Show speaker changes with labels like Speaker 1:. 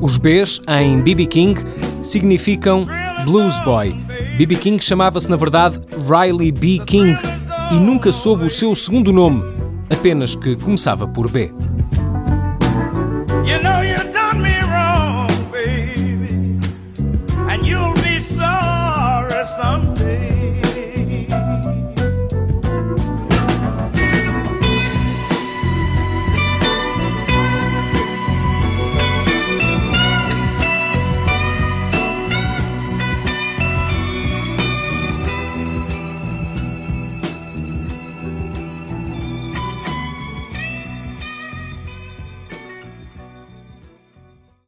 Speaker 1: Os Bs, em B.B. King, significam Blues Boy. B.B. King chamava-se, na verdade, Riley B. King e nunca soube o seu segundo nome, apenas que começava por B.